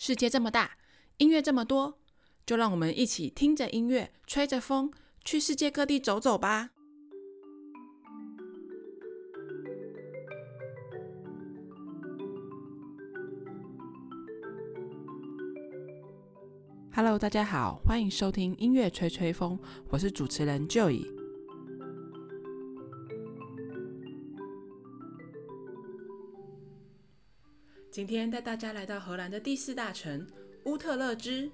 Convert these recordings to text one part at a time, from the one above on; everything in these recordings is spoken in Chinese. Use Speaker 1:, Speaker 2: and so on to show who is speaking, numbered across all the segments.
Speaker 1: 世界这么大，音乐这么多，就让我们一起听着音乐，吹着风，去世界各地走走吧。Hello，大家好，欢迎收听音乐吹吹风，我是主持人 Joey。今天带大家来到荷兰的第四大城乌特勒支。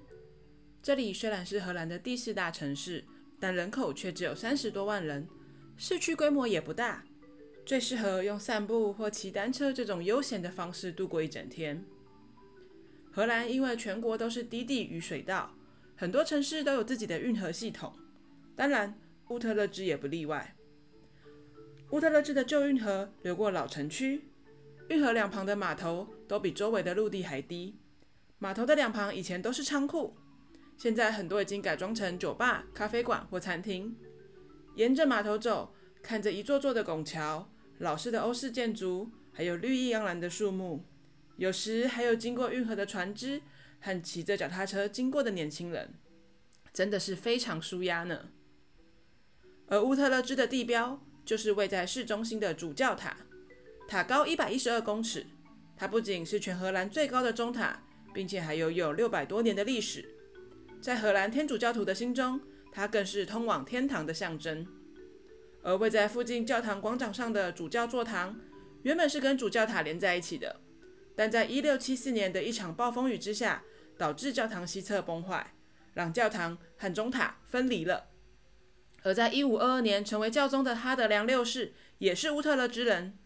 Speaker 1: 这里虽然是荷兰的第四大城市，但人口却只有三十多万人，市区规模也不大，最适合用散步或骑单车这种悠闲的方式度过一整天。荷兰因为全国都是低地与水道，很多城市都有自己的运河系统，当然乌特勒支也不例外。乌特勒支的旧运河流过老城区。运河两旁的码头都比周围的陆地还低，码头的两旁以前都是仓库，现在很多已经改装成酒吧、咖啡馆或餐厅。沿着码头走，看着一座座的拱桥、老式的欧式建筑，还有绿意盎然的树木，有时还有经过运河的船只和骑着脚踏车经过的年轻人，真的是非常舒压呢。而乌特勒支的地标就是位在市中心的主教塔。塔高一百一十二公尺，它不仅是全荷兰最高的钟塔，并且还有有六百多年的历史。在荷兰天主教徒的心中，它更是通往天堂的象征。而位在附近教堂广场上的主教座堂，原本是跟主教塔连在一起的，但在一六七四年的一场暴风雨之下，导致教堂西侧崩坏，让教堂和钟塔分离了。而在一五二二年成为教宗的哈德良六世，也是乌特勒支人。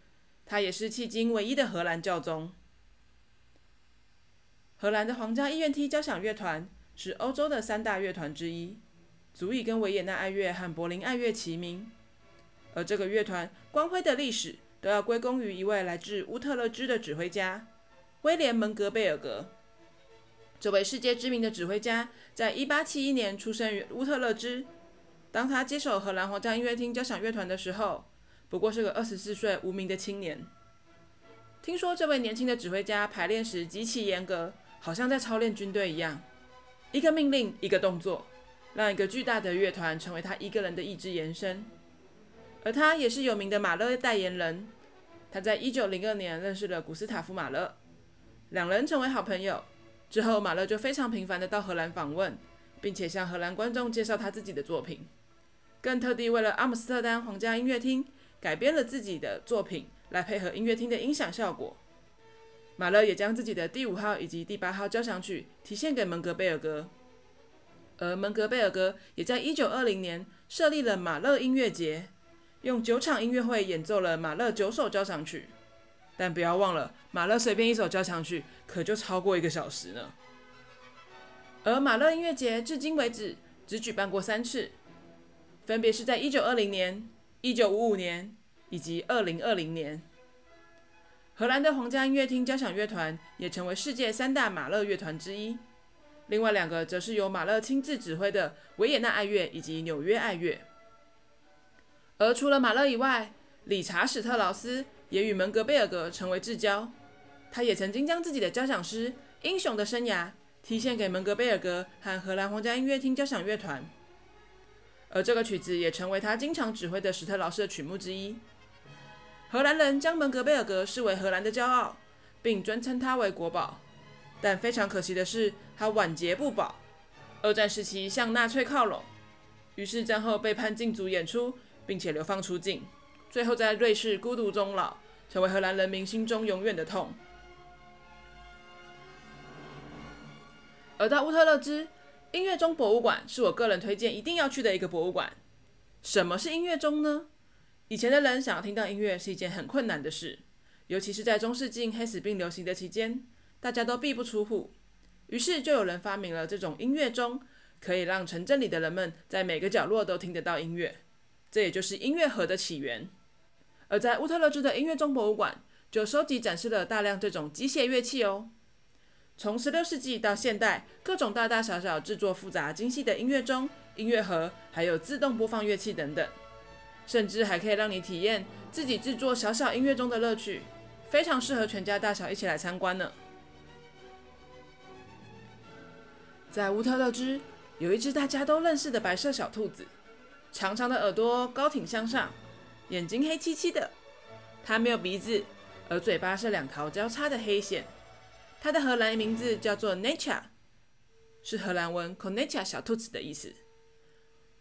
Speaker 1: 他也是迄今唯一的荷兰教宗。荷兰的皇家音乐厅交响乐团是欧洲的三大乐团之一，足以跟维也纳爱乐和柏林爱乐齐名。而这个乐团光辉的历史都要归功于一位来自乌特勒支的指挥家威廉·门格贝尔格。这位世界知名的指挥家在1871年出生于乌特勒支。当他接手荷兰皇家音乐厅交响乐团的时候，不过是个二十四岁无名的青年。听说这位年轻的指挥家排练时极其严格，好像在操练军队一样，一个命令一个动作，让一个巨大的乐团成为他一个人的意志延伸。而他也是有名的马勒代言人。他在一九零二年认识了古斯塔夫·马勒，两人成为好朋友。之后，马勒就非常频繁地到荷兰访问，并且向荷兰观众介绍他自己的作品，更特地为了阿姆斯特丹皇家音乐厅。改编了自己的作品来配合音乐厅的音响效果。马勒也将自己的第五号以及第八号交响曲提献给门格贝尔格，而门格贝尔格也在一九二零年设立了马勒音乐节，用九场音乐会演奏了马勒九首交响曲。但不要忘了，马勒随便一首交响曲可就超过一个小时呢。而马勒音乐节至今为止只举办过三次，分别是在一九二零年。一九五五年以及二零二零年，荷兰的皇家音乐厅交响乐团也成为世界三大马勒乐团之一。另外两个则是由马勒亲自指挥的维也纳爱乐以及纽约爱乐。而除了马勒以外，理查·史特劳斯也与门格贝尔格成为至交。他也曾经将自己的交响诗《英雄的生涯》题献给门格贝尔格和荷兰皇家音乐厅交响乐团。而这个曲子也成为他经常指挥的史特劳斯的曲目之一。荷兰人将门格贝尔格视为荷兰的骄傲，并尊称他为国宝。但非常可惜的是，他晚节不保。二战时期向纳粹靠拢，于是战后被判禁足演出，并且流放出境，最后在瑞士孤独终老，成为荷兰人民心中永远的痛。而到乌特勒支。音乐钟博物馆是我个人推荐一定要去的一个博物馆。什么是音乐钟呢？以前的人想要听到音乐是一件很困难的事，尤其是在中世纪黑死病流行的期间，大家都闭不出户。于是就有人发明了这种音乐钟，可以让城镇里的人们在每个角落都听得到音乐。这也就是音乐盒的起源。而在乌特勒支的音乐钟博物馆，就收集展示了大量这种机械乐器哦。从十六世纪到现代，各种大大小小、制作复杂精细的音乐钟、音乐盒，还有自动播放乐器等等，甚至还可以让你体验自己制作小小音乐钟的乐趣，非常适合全家大小一起来参观呢。在乌特勒支有一只大家都认识的白色小兔子，长长的耳朵高挺向上，眼睛黑漆漆的。它没有鼻子，而嘴巴是两条交叉的黑线。它的荷兰名字叫做 Necha，是荷兰文 Konnichiwa 小兔子的意思。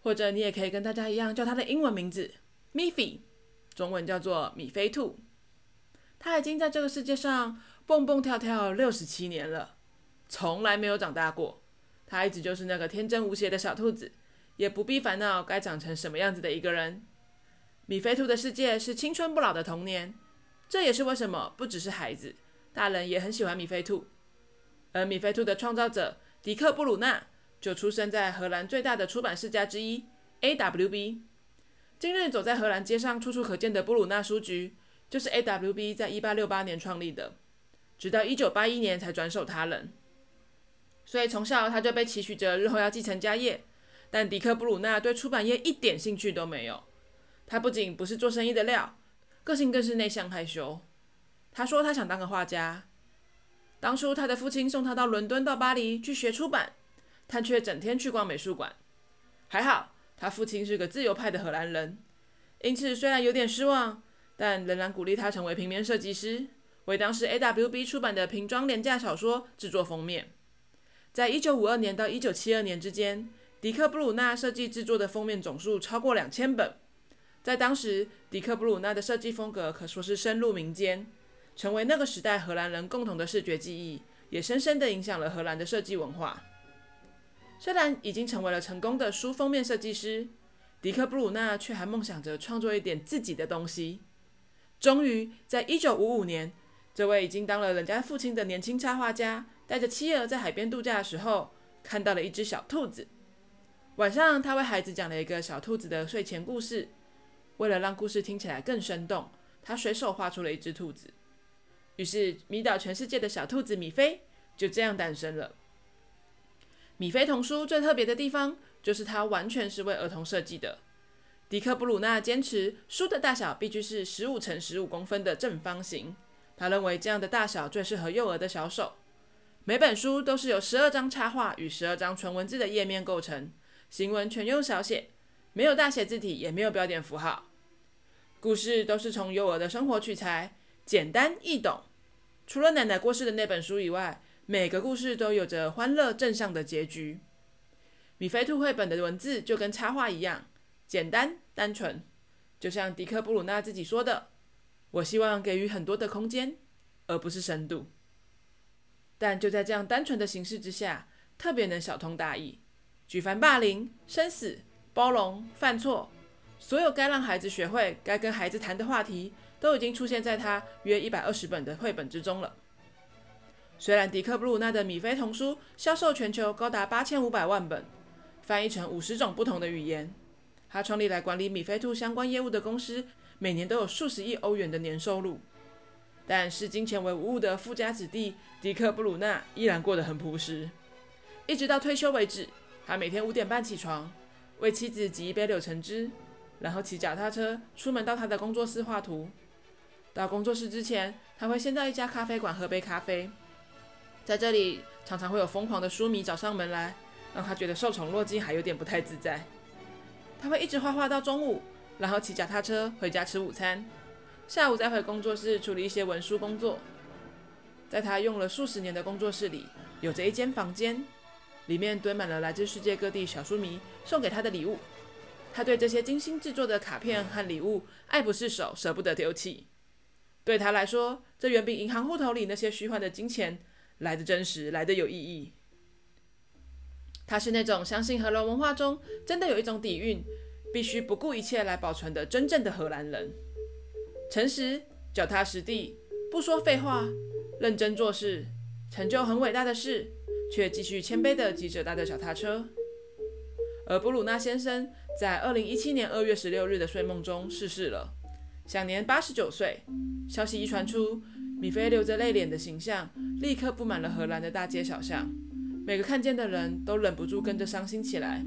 Speaker 1: 或者你也可以跟大家一样叫它的英文名字 Miffy，中文叫做米菲兔。它已经在这个世界上蹦蹦跳跳六十七年了，从来没有长大过。它一直就是那个天真无邪的小兔子，也不必烦恼该长成什么样子的一个人。米菲兔的世界是青春不老的童年，这也是为什么不只是孩子，大人也很喜欢米菲兔。而米菲兔的创造者迪克·布鲁纳就出生在荷兰最大的出版世家之一 AWB。今日走在荷兰街上，处处可见的布鲁纳书局，就是 AWB 在1868年创立的，直到1981年才转手他人。所以从小他就被期许着日后要继承家业，但迪克·布鲁纳对出版业一点兴趣都没有。他不仅不是做生意的料，个性更是内向害羞。他说他想当个画家。当初他的父亲送他到伦敦、到巴黎去学出版，他却整天去逛美术馆。还好他父亲是个自由派的荷兰人，因此虽然有点失望，但仍然鼓励他成为平面设计师，为当时 AWB 出版的平装廉价小说制作封面。在一九五二年到一九七二年之间，迪克·布鲁纳设计制作的封面总数超过两千本。在当时，迪克·布鲁纳的设计风格可说是深入民间，成为那个时代荷兰人共同的视觉记忆，也深深地影响了荷兰的设计文化。虽然已经成为了成功的书封面设计师，迪克·布鲁纳却还梦想着创作一点自己的东西。终于，在一九五五年，这位已经当了人家父亲的年轻插画家，带着妻儿在海边度假的时候，看到了一只小兔子。晚上，他为孩子讲了一个小兔子的睡前故事。为了让故事听起来更生动，他随手画出了一只兔子，于是迷倒全世界的小兔子米菲就这样诞生了。米菲童书最特别的地方，就是它完全是为儿童设计的。迪克·布鲁纳坚持书的大小必须是十五乘十五公分的正方形，他认为这样的大小最适合幼儿的小手。每本书都是由十二张插画与十二张纯文字的页面构成，行文全用小写，没有大写字体，也没有标点符号。故事都是从幼儿的生活取材，简单易懂。除了奶奶过世的那本书以外，每个故事都有着欢乐正向的结局。米菲兔绘本的文字就跟插画一样，简单单纯。就像迪克·布鲁纳自己说的：“我希望给予很多的空间，而不是深度。”但就在这样单纯的形式之下，特别能小通大意，举凡霸凌、生死、包容、犯错。所有该让孩子学会、该跟孩子谈的话题，都已经出现在他约一百二十本的绘本之中了。虽然迪克·布鲁纳的米菲童书销售全球高达八千五百万本，翻译成五十种不同的语言，他创立来管理米菲兔相关业务的公司，每年都有数十亿欧元的年收入。但视金钱为无物的富家子弟迪克·布鲁纳依然过得很朴实，一直到退休为止。他每天五点半起床，为妻子挤一杯柳橙汁。然后骑脚踏车出门到他的工作室画图。到工作室之前，他会先到一家咖啡馆喝杯咖啡。在这里，常常会有疯狂的书迷找上门来，让他觉得受宠若惊，还有点不太自在。他会一直画画到中午，然后骑脚踏车回家吃午餐，下午再回工作室处理一些文书工作。在他用了数十年的工作室里，有着一间房间，里面堆满了来自世界各地小书迷送给他的礼物。他对这些精心制作的卡片和礼物爱不释手，舍不得丢弃。对他来说，这远比银行户头里那些虚幻的金钱来得真实，来得有意义。他是那种相信荷兰文化中真的有一种底蕴，必须不顾一切来保存的真正的荷兰人。诚实、脚踏实地，不说废话，认真做事，成就很伟大的事，却继续谦卑地骑着他的脚踏车。而布鲁纳先生在二零一七年二月十六日的睡梦中逝世了，享年八十九岁。消息一传出，米菲流着泪脸的形象立刻布满了荷兰的大街小巷，每个看见的人都忍不住跟着伤心起来。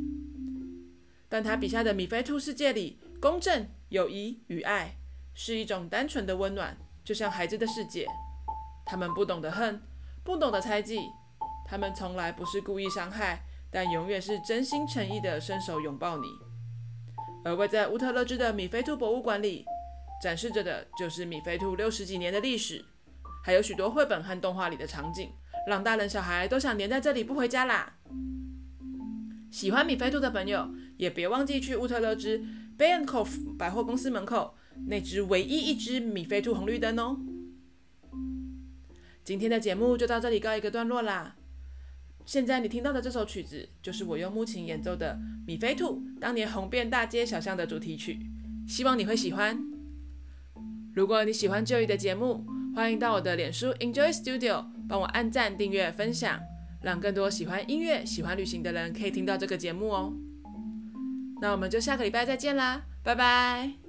Speaker 1: 但他笔下的米菲兔世界里，公正、友谊与爱是一种单纯的温暖，就像孩子的世界。他们不懂得恨，不懂得猜忌，他们从来不是故意伤害，但永远是真心诚意的伸手拥抱你。而位在乌特勒支的米菲兔博物馆里，展示着的就是米菲兔六十几年的历史，还有许多绘本和动画里的场景，让大人小孩都想黏在这里不回家啦。喜欢米菲兔的朋友，也别忘记去乌特勒支 b a n k o f 百货公司门口那只唯一一只米菲兔红绿灯哦。今天的节目就到这里告一个段落啦。现在你听到的这首曲子，就是我用木琴演奏的《米菲兔》当年红遍大街小巷的主题曲，希望你会喜欢。如果你喜欢 Joy 的节目，欢迎到我的脸书 Enjoy Studio 帮我按赞、订阅、分享，让更多喜欢音乐、喜欢旅行的人可以听到这个节目哦。那我们就下个礼拜再见啦，拜拜。